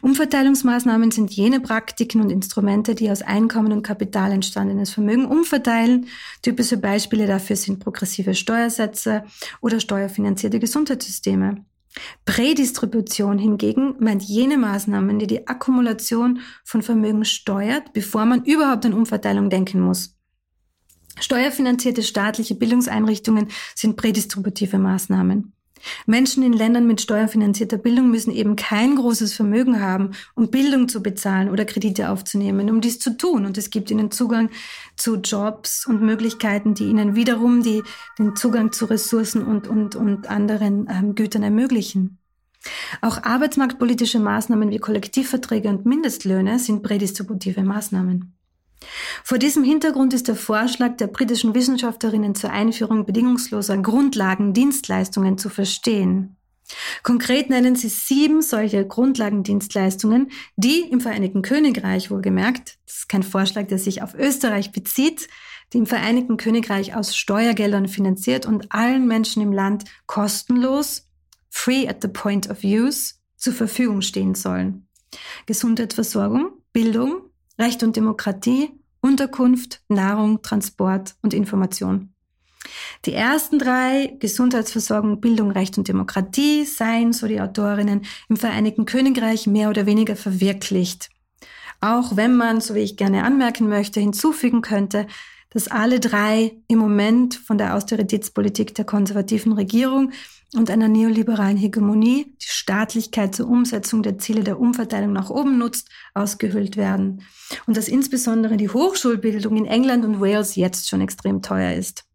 Umverteilungsmaßnahmen sind jene Praktiken und Instrumente, die aus Einkommen und Kapital entstandenes Vermögen umverteilen. Typische Beispiele dafür sind progressive Steuersätze oder steuerfinanzierte Gesundheitssysteme. Prädistribution hingegen meint jene Maßnahmen, die die Akkumulation von Vermögen steuert, bevor man überhaupt an Umverteilung denken muss. Steuerfinanzierte staatliche Bildungseinrichtungen sind prädistributive Maßnahmen. Menschen in Ländern mit steuerfinanzierter Bildung müssen eben kein großes Vermögen haben, um Bildung zu bezahlen oder Kredite aufzunehmen, um dies zu tun. Und es gibt ihnen Zugang zu Jobs und Möglichkeiten, die ihnen wiederum die, den Zugang zu Ressourcen und, und, und anderen ähm, Gütern ermöglichen. Auch arbeitsmarktpolitische Maßnahmen wie Kollektivverträge und Mindestlöhne sind prädistributive Maßnahmen. Vor diesem Hintergrund ist der Vorschlag der britischen Wissenschaftlerinnen zur Einführung bedingungsloser Grundlagendienstleistungen zu verstehen. Konkret nennen sie sieben solche Grundlagendienstleistungen, die im Vereinigten Königreich wohlgemerkt, das ist kein Vorschlag, der sich auf Österreich bezieht, die im Vereinigten Königreich aus Steuergeldern finanziert und allen Menschen im Land kostenlos, free at the point of use, zur Verfügung stehen sollen. Gesundheitsversorgung, Bildung, Recht und Demokratie, Unterkunft, Nahrung, Transport und Information. Die ersten drei, Gesundheitsversorgung, Bildung, Recht und Demokratie, seien, so die Autorinnen, im Vereinigten Königreich mehr oder weniger verwirklicht. Auch wenn man, so wie ich gerne anmerken möchte, hinzufügen könnte, dass alle drei im Moment von der Austeritätspolitik der konservativen Regierung und einer neoliberalen Hegemonie, die Staatlichkeit zur Umsetzung der Ziele der Umverteilung nach oben nutzt, ausgehöhlt werden. Und dass insbesondere die Hochschulbildung in England und Wales jetzt schon extrem teuer ist.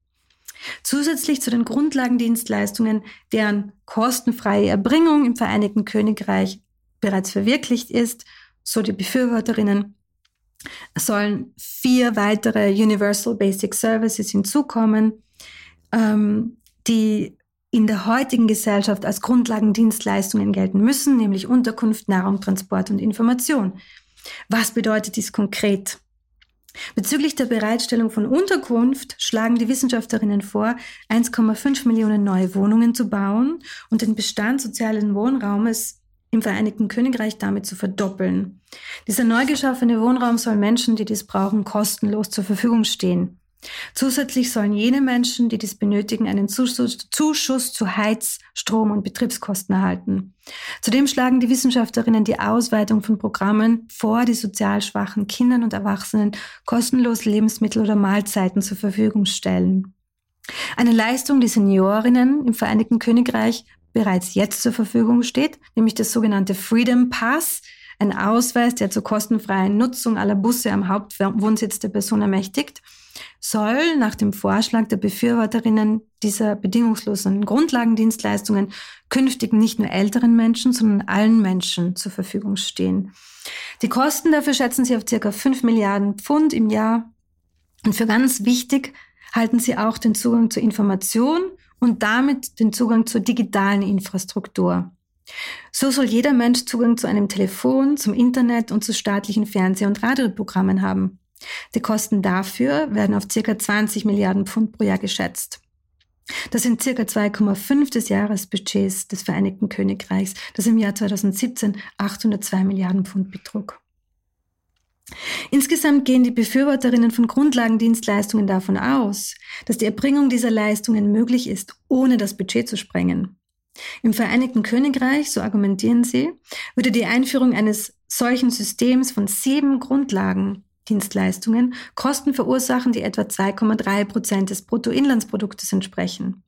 Zusätzlich zu den Grundlagendienstleistungen, deren kostenfreie Erbringung im Vereinigten Königreich bereits verwirklicht ist, so die Befürworterinnen, sollen vier weitere Universal Basic Services hinzukommen, ähm, die in der heutigen Gesellschaft als Grundlagendienstleistungen gelten müssen, nämlich Unterkunft, Nahrung, Transport und Information. Was bedeutet dies konkret? Bezüglich der Bereitstellung von Unterkunft schlagen die Wissenschaftlerinnen vor, 1,5 Millionen neue Wohnungen zu bauen und den Bestand sozialen Wohnraumes im Vereinigten Königreich damit zu verdoppeln. Dieser neu geschaffene Wohnraum soll Menschen, die dies brauchen, kostenlos zur Verfügung stehen. Zusätzlich sollen jene Menschen, die dies benötigen, einen Zuschuss, Zuschuss zu Heiz-, Strom- und Betriebskosten erhalten. Zudem schlagen die Wissenschaftlerinnen die Ausweitung von Programmen vor, die sozial schwachen Kindern und Erwachsenen kostenlos Lebensmittel oder Mahlzeiten zur Verfügung stellen. Eine Leistung, die Seniorinnen im Vereinigten Königreich bereits jetzt zur Verfügung steht, nämlich das sogenannte Freedom Pass, ein Ausweis, der zur kostenfreien Nutzung aller Busse am Hauptwohnsitz der Person ermächtigt soll nach dem Vorschlag der Befürworterinnen dieser bedingungslosen Grundlagendienstleistungen künftig nicht nur älteren Menschen, sondern allen Menschen zur Verfügung stehen. Die Kosten dafür schätzen sie auf circa 5 Milliarden Pfund im Jahr. Und für ganz wichtig halten sie auch den Zugang zur Information und damit den Zugang zur digitalen Infrastruktur. So soll jeder Mensch Zugang zu einem Telefon, zum Internet und zu staatlichen Fernseh- und Radioprogrammen haben. Die Kosten dafür werden auf ca. 20 Milliarden Pfund pro Jahr geschätzt. Das sind ca. 2,5 des Jahresbudgets des Vereinigten Königreichs, das im Jahr 2017 802 Milliarden Pfund betrug. Insgesamt gehen die Befürworterinnen von Grundlagendienstleistungen davon aus, dass die Erbringung dieser Leistungen möglich ist, ohne das Budget zu sprengen. Im Vereinigten Königreich, so argumentieren sie, würde die Einführung eines solchen Systems von sieben Grundlagen Dienstleistungen Kosten verursachen, die etwa 2,3 Prozent des Bruttoinlandsproduktes entsprechen.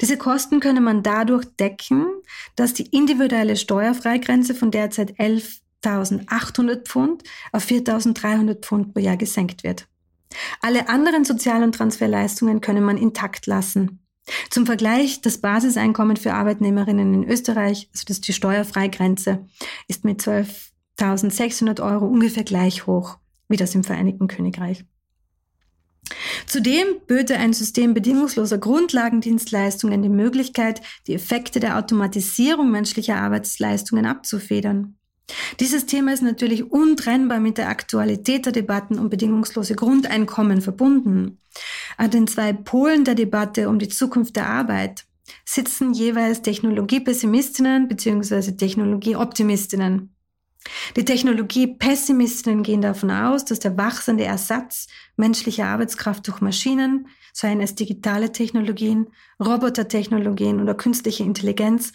Diese Kosten könne man dadurch decken, dass die individuelle Steuerfreigrenze von derzeit 11.800 Pfund auf 4.300 Pfund pro Jahr gesenkt wird. Alle anderen Sozial- und Transferleistungen könne man intakt lassen. Zum Vergleich, das Basiseinkommen für Arbeitnehmerinnen in Österreich, also das ist die Steuerfreigrenze, ist mit 12.600 Euro ungefähr gleich hoch wie das im Vereinigten Königreich. Zudem böte ein System bedingungsloser Grundlagendienstleistungen die Möglichkeit, die Effekte der Automatisierung menschlicher Arbeitsleistungen abzufedern. Dieses Thema ist natürlich untrennbar mit der Aktualität der Debatten um bedingungslose Grundeinkommen verbunden. An den zwei Polen der Debatte um die Zukunft der Arbeit sitzen jeweils Technologiepessimistinnen bzw. Technologieoptimistinnen. Die Technologie-Pessimistinnen gehen davon aus, dass der wachsende Ersatz menschlicher Arbeitskraft durch Maschinen, seien es digitale Technologien, Robotertechnologien oder künstliche Intelligenz,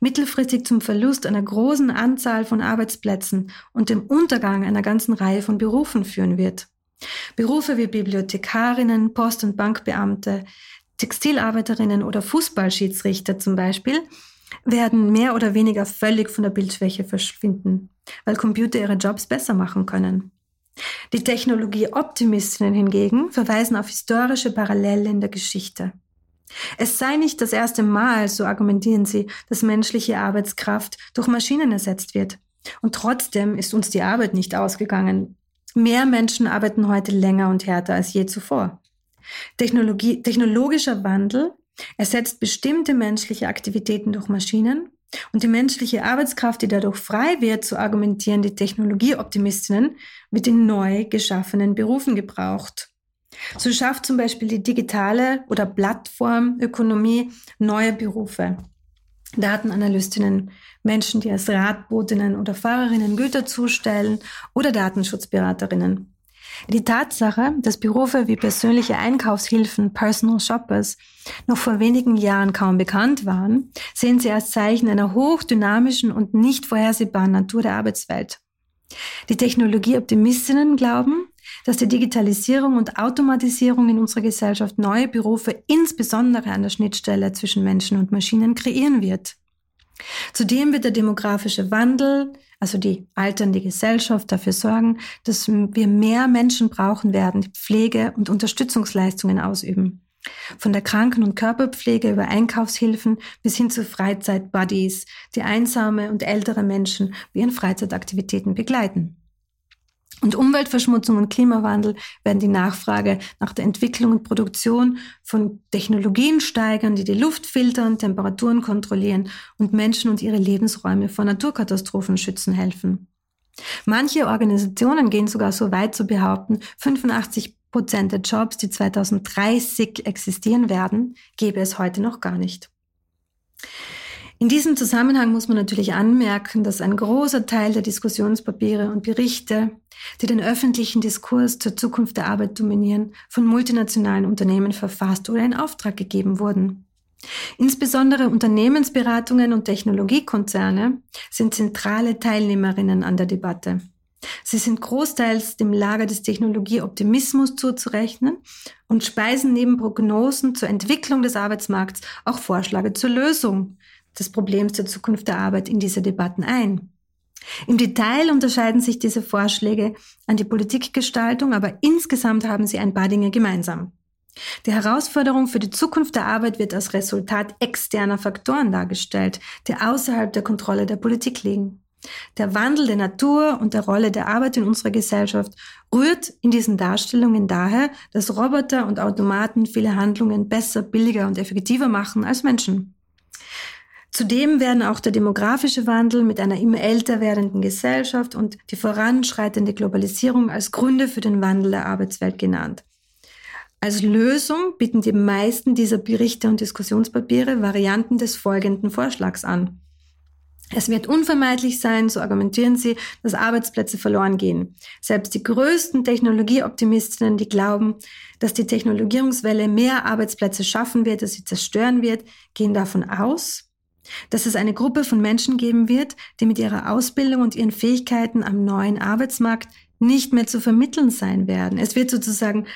mittelfristig zum Verlust einer großen Anzahl von Arbeitsplätzen und dem Untergang einer ganzen Reihe von Berufen führen wird. Berufe wie Bibliothekarinnen, Post- und Bankbeamte, Textilarbeiterinnen oder Fußballschiedsrichter zum Beispiel werden mehr oder weniger völlig von der Bildschwäche verschwinden, weil Computer ihre Jobs besser machen können. Die Technologieoptimistinnen hingegen verweisen auf historische Parallele in der Geschichte. Es sei nicht das erste Mal, so argumentieren sie, dass menschliche Arbeitskraft durch Maschinen ersetzt wird. Und trotzdem ist uns die Arbeit nicht ausgegangen. Mehr Menschen arbeiten heute länger und härter als je zuvor. Technologie, technologischer Wandel ersetzt bestimmte menschliche Aktivitäten durch Maschinen und die menschliche Arbeitskraft, die dadurch frei wird, so argumentieren die Technologieoptimistinnen, wird in neu geschaffenen Berufen gebraucht. So schafft zum Beispiel die digitale oder Plattformökonomie neue Berufe. Datenanalystinnen, Menschen, die als Ratbotinnen oder Fahrerinnen Güter zustellen oder Datenschutzberaterinnen. Die Tatsache, dass Berufe wie persönliche Einkaufshilfen, Personal Shoppers, noch vor wenigen Jahren kaum bekannt waren, sehen sie als Zeichen einer hochdynamischen und nicht vorhersehbaren Natur der Arbeitswelt. Die Technologieoptimistinnen glauben, dass die Digitalisierung und Automatisierung in unserer Gesellschaft neue Berufe insbesondere an der Schnittstelle zwischen Menschen und Maschinen kreieren wird. Zudem wird der demografische Wandel, also die alternde Gesellschaft, dafür sorgen, dass wir mehr Menschen brauchen werden, die Pflege- und Unterstützungsleistungen ausüben. Von der Kranken- und Körperpflege über Einkaufshilfen bis hin zu Freizeitbuddies, die einsame und ältere Menschen wie ihren Freizeitaktivitäten begleiten. Und Umweltverschmutzung und Klimawandel werden die Nachfrage nach der Entwicklung und Produktion von Technologien steigern, die die Luft filtern, Temperaturen kontrollieren und Menschen und ihre Lebensräume vor Naturkatastrophen schützen helfen. Manche Organisationen gehen sogar so weit zu behaupten, 85 Prozent der Jobs, die 2030 existieren werden, gäbe es heute noch gar nicht. In diesem Zusammenhang muss man natürlich anmerken, dass ein großer Teil der Diskussionspapiere und Berichte, die den öffentlichen Diskurs zur Zukunft der Arbeit dominieren, von multinationalen Unternehmen verfasst oder in Auftrag gegeben wurden. Insbesondere Unternehmensberatungen und Technologiekonzerne sind zentrale Teilnehmerinnen an der Debatte. Sie sind großteils dem Lager des Technologieoptimismus zuzurechnen und speisen neben Prognosen zur Entwicklung des Arbeitsmarkts auch Vorschläge zur Lösung des Problems der Zukunft der Arbeit in diese Debatten ein. Im Detail unterscheiden sich diese Vorschläge an die Politikgestaltung, aber insgesamt haben sie ein paar Dinge gemeinsam. Die Herausforderung für die Zukunft der Arbeit wird als Resultat externer Faktoren dargestellt, die außerhalb der Kontrolle der Politik liegen. Der Wandel der Natur und der Rolle der Arbeit in unserer Gesellschaft rührt in diesen Darstellungen daher, dass Roboter und Automaten viele Handlungen besser, billiger und effektiver machen als Menschen. Zudem werden auch der demografische Wandel mit einer immer älter werdenden Gesellschaft und die voranschreitende Globalisierung als Gründe für den Wandel der Arbeitswelt genannt. Als Lösung bieten die meisten dieser Berichte und Diskussionspapiere Varianten des folgenden Vorschlags an. Es wird unvermeidlich sein, so argumentieren sie, dass Arbeitsplätze verloren gehen. Selbst die größten Technologieoptimistinnen, die glauben, dass die Technologierungswelle mehr Arbeitsplätze schaffen wird, als sie zerstören wird, gehen davon aus, dass es eine Gruppe von Menschen geben wird, die mit ihrer Ausbildung und ihren Fähigkeiten am neuen Arbeitsmarkt nicht mehr zu vermitteln sein werden. Es wird sozusagen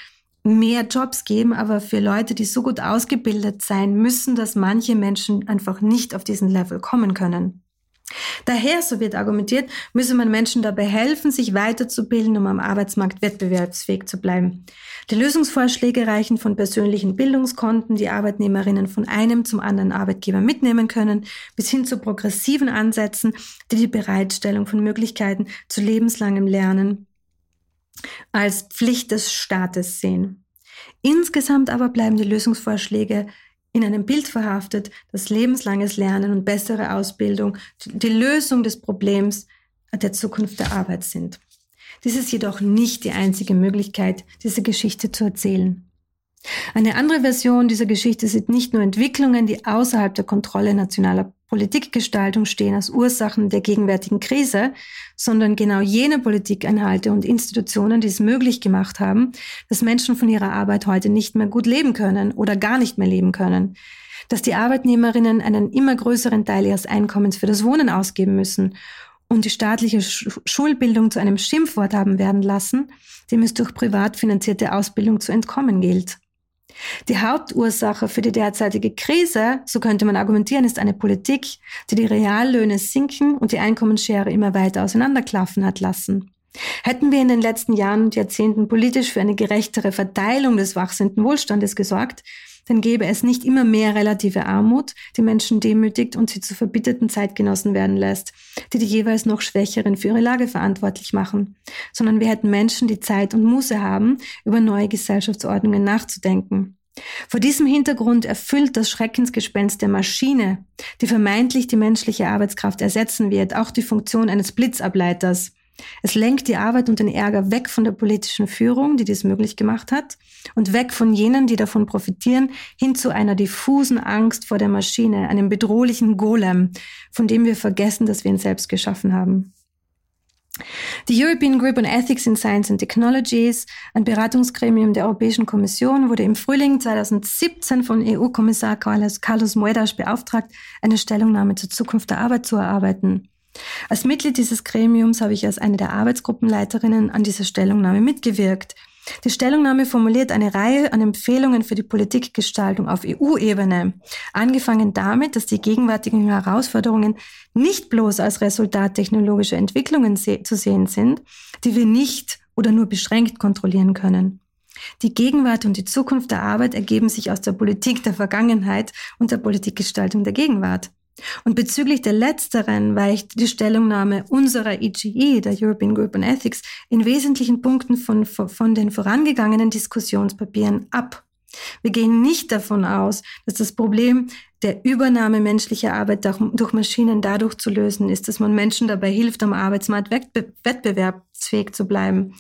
mehr Jobs geben, aber für Leute, die so gut ausgebildet sein müssen, dass manche Menschen einfach nicht auf diesen Level kommen können. Daher, so wird argumentiert, müsse man Menschen dabei helfen, sich weiterzubilden, um am Arbeitsmarkt wettbewerbsfähig zu bleiben. Die Lösungsvorschläge reichen von persönlichen Bildungskonten, die Arbeitnehmerinnen von einem zum anderen Arbeitgeber mitnehmen können, bis hin zu progressiven Ansätzen, die die Bereitstellung von Möglichkeiten zu lebenslangem Lernen als Pflicht des Staates sehen. Insgesamt aber bleiben die Lösungsvorschläge in einem Bild verhaftet, dass lebenslanges Lernen und bessere Ausbildung die Lösung des Problems der Zukunft der Arbeit sind. Dies ist jedoch nicht die einzige Möglichkeit, diese Geschichte zu erzählen. Eine andere Version dieser Geschichte sind nicht nur Entwicklungen, die außerhalb der Kontrolle nationaler Politikgestaltung stehen als Ursachen der gegenwärtigen Krise, sondern genau jene Politikeinhalte und Institutionen, die es möglich gemacht haben, dass Menschen von ihrer Arbeit heute nicht mehr gut leben können oder gar nicht mehr leben können, dass die Arbeitnehmerinnen einen immer größeren Teil ihres Einkommens für das Wohnen ausgeben müssen und die staatliche Schulbildung zu einem Schimpfwort haben werden lassen, dem es durch privat finanzierte Ausbildung zu entkommen gilt. Die Hauptursache für die derzeitige Krise, so könnte man argumentieren, ist eine Politik, die die Reallöhne sinken und die Einkommensschere immer weiter auseinanderklaffen hat lassen. Hätten wir in den letzten Jahren und Jahrzehnten politisch für eine gerechtere Verteilung des wachsenden Wohlstandes gesorgt, dann gäbe es nicht immer mehr relative Armut, die Menschen demütigt und sie zu verbitterten Zeitgenossen werden lässt, die die jeweils noch Schwächeren für ihre Lage verantwortlich machen, sondern wir hätten Menschen, die Zeit und Muße haben, über neue Gesellschaftsordnungen nachzudenken. Vor diesem Hintergrund erfüllt das Schreckensgespenst der Maschine, die vermeintlich die menschliche Arbeitskraft ersetzen wird, auch die Funktion eines Blitzableiters. Es lenkt die Arbeit und den Ärger weg von der politischen Führung, die dies möglich gemacht hat, und weg von jenen, die davon profitieren, hin zu einer diffusen Angst vor der Maschine, einem bedrohlichen Golem, von dem wir vergessen, dass wir ihn selbst geschaffen haben. Die European Group on Ethics in Science and Technologies, ein Beratungsgremium der Europäischen Kommission, wurde im Frühling 2017 von EU-Kommissar Carlos, Carlos Moedas beauftragt, eine Stellungnahme zur Zukunft der Arbeit zu erarbeiten. Als Mitglied dieses Gremiums habe ich als eine der Arbeitsgruppenleiterinnen an dieser Stellungnahme mitgewirkt. Die Stellungnahme formuliert eine Reihe an Empfehlungen für die Politikgestaltung auf EU-Ebene, angefangen damit, dass die gegenwärtigen Herausforderungen nicht bloß als Resultat technologischer Entwicklungen se zu sehen sind, die wir nicht oder nur beschränkt kontrollieren können. Die Gegenwart und die Zukunft der Arbeit ergeben sich aus der Politik der Vergangenheit und der Politikgestaltung der Gegenwart. Und bezüglich der letzteren weicht die Stellungnahme unserer EGE, der European Group on Ethics, in wesentlichen Punkten von, von den vorangegangenen Diskussionspapieren ab. Wir gehen nicht davon aus, dass das Problem der Übernahme menschlicher Arbeit durch Maschinen dadurch zu lösen ist, dass man Menschen dabei hilft, am Arbeitsmarkt wettbewerbsfähig zu bleiben.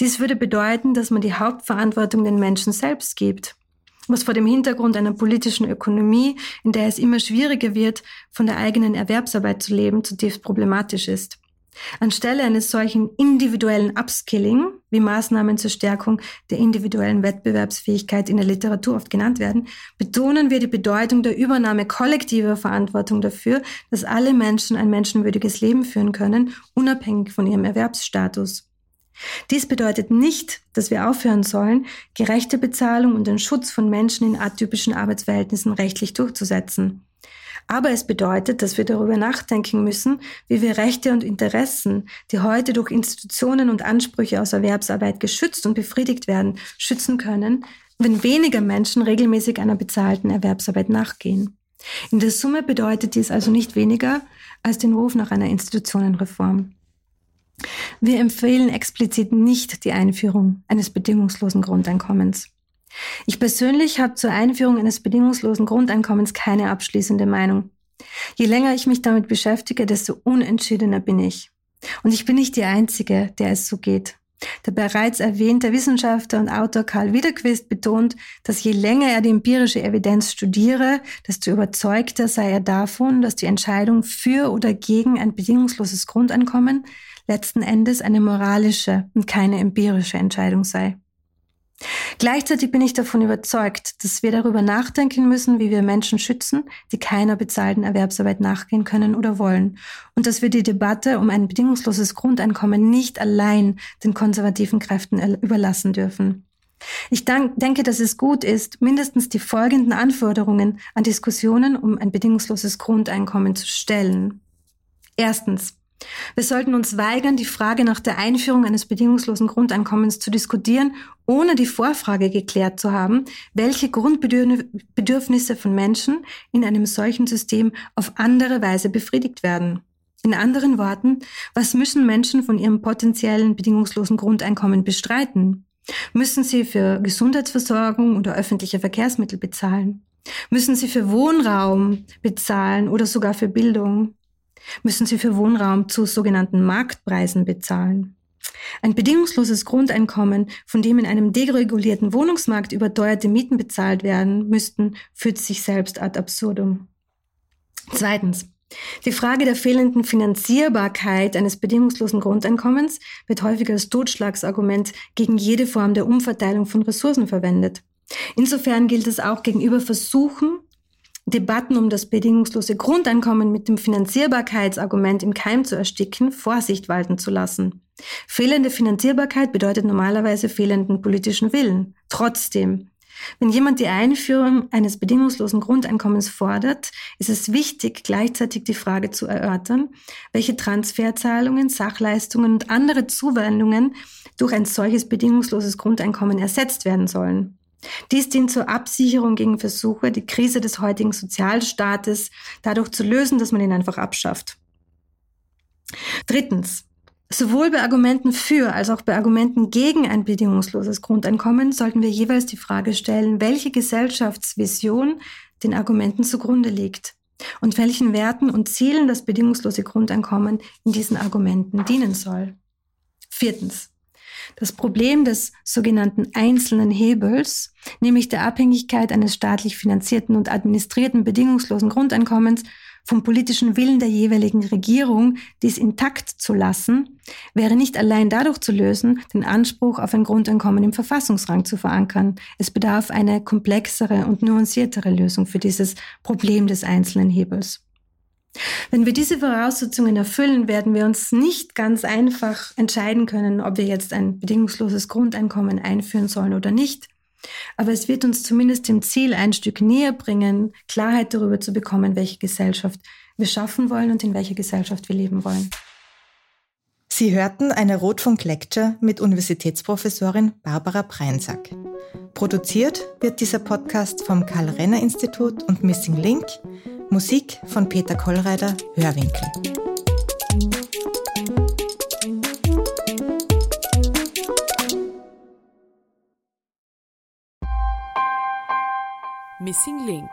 Dies würde bedeuten, dass man die Hauptverantwortung den Menschen selbst gibt was vor dem Hintergrund einer politischen Ökonomie, in der es immer schwieriger wird, von der eigenen Erwerbsarbeit zu leben, zutiefst problematisch ist. Anstelle eines solchen individuellen Upskilling, wie Maßnahmen zur Stärkung der individuellen Wettbewerbsfähigkeit in der Literatur oft genannt werden, betonen wir die Bedeutung der Übernahme kollektiver Verantwortung dafür, dass alle Menschen ein menschenwürdiges Leben führen können, unabhängig von ihrem Erwerbsstatus. Dies bedeutet nicht, dass wir aufhören sollen, gerechte Bezahlung und den Schutz von Menschen in atypischen Arbeitsverhältnissen rechtlich durchzusetzen. Aber es bedeutet, dass wir darüber nachdenken müssen, wie wir Rechte und Interessen, die heute durch Institutionen und Ansprüche aus Erwerbsarbeit geschützt und befriedigt werden, schützen können, wenn weniger Menschen regelmäßig einer bezahlten Erwerbsarbeit nachgehen. In der Summe bedeutet dies also nicht weniger als den Ruf nach einer Institutionenreform. Wir empfehlen explizit nicht die Einführung eines bedingungslosen Grundeinkommens. Ich persönlich habe zur Einführung eines bedingungslosen Grundeinkommens keine abschließende Meinung. Je länger ich mich damit beschäftige, desto unentschiedener bin ich. Und ich bin nicht die Einzige, der es so geht. Der bereits erwähnte Wissenschaftler und Autor Karl Wiederquist betont, dass je länger er die empirische Evidenz studiere, desto überzeugter sei er davon, dass die Entscheidung für oder gegen ein bedingungsloses Grundeinkommen letzten Endes eine moralische und keine empirische Entscheidung sei. Gleichzeitig bin ich davon überzeugt, dass wir darüber nachdenken müssen, wie wir Menschen schützen, die keiner bezahlten Erwerbsarbeit nachgehen können oder wollen, und dass wir die Debatte um ein bedingungsloses Grundeinkommen nicht allein den konservativen Kräften überlassen dürfen. Ich denke, dass es gut ist, mindestens die folgenden Anforderungen an Diskussionen um ein bedingungsloses Grundeinkommen zu stellen. Erstens. Wir sollten uns weigern, die Frage nach der Einführung eines bedingungslosen Grundeinkommens zu diskutieren, ohne die Vorfrage geklärt zu haben, welche Grundbedürfnisse von Menschen in einem solchen System auf andere Weise befriedigt werden. In anderen Worten, was müssen Menschen von ihrem potenziellen bedingungslosen Grundeinkommen bestreiten? Müssen sie für Gesundheitsversorgung oder öffentliche Verkehrsmittel bezahlen? Müssen sie für Wohnraum bezahlen oder sogar für Bildung? Müssen sie für Wohnraum zu sogenannten Marktpreisen bezahlen. Ein bedingungsloses Grundeinkommen, von dem in einem deregulierten Wohnungsmarkt überteuerte Mieten bezahlt werden müssten, führt sich selbst ad absurdum. Zweitens. Die Frage der fehlenden Finanzierbarkeit eines bedingungslosen Grundeinkommens wird häufig als Totschlagsargument gegen jede Form der Umverteilung von Ressourcen verwendet. Insofern gilt es auch gegenüber Versuchen, Debatten um das bedingungslose Grundeinkommen mit dem Finanzierbarkeitsargument im Keim zu ersticken, Vorsicht walten zu lassen. Fehlende Finanzierbarkeit bedeutet normalerweise fehlenden politischen Willen. Trotzdem, wenn jemand die Einführung eines bedingungslosen Grundeinkommens fordert, ist es wichtig, gleichzeitig die Frage zu erörtern, welche Transferzahlungen, Sachleistungen und andere Zuwendungen durch ein solches bedingungsloses Grundeinkommen ersetzt werden sollen. Dies dient zur Absicherung gegen Versuche, die Krise des heutigen Sozialstaates dadurch zu lösen, dass man ihn einfach abschafft. Drittens. Sowohl bei Argumenten für als auch bei Argumenten gegen ein bedingungsloses Grundeinkommen sollten wir jeweils die Frage stellen, welche Gesellschaftsvision den Argumenten zugrunde liegt und welchen Werten und Zielen das bedingungslose Grundeinkommen in diesen Argumenten dienen soll. Viertens. Das Problem des sogenannten einzelnen Hebels, nämlich der Abhängigkeit eines staatlich finanzierten und administrierten bedingungslosen Grundeinkommens vom politischen Willen der jeweiligen Regierung, dies intakt zu lassen, wäre nicht allein dadurch zu lösen, den Anspruch auf ein Grundeinkommen im Verfassungsrang zu verankern. Es bedarf eine komplexere und nuanciertere Lösung für dieses Problem des einzelnen Hebels. Wenn wir diese Voraussetzungen erfüllen, werden wir uns nicht ganz einfach entscheiden können, ob wir jetzt ein bedingungsloses Grundeinkommen einführen sollen oder nicht. Aber es wird uns zumindest dem Ziel ein Stück näher bringen, Klarheit darüber zu bekommen, welche Gesellschaft wir schaffen wollen und in welcher Gesellschaft wir leben wollen. Sie hörten eine Rotfunk-Lecture mit Universitätsprofessorin Barbara Breinsack. Produziert wird dieser Podcast vom Karl-Renner-Institut und Missing Link Musik von Peter Kollreider, Hörwinkel. Missing Link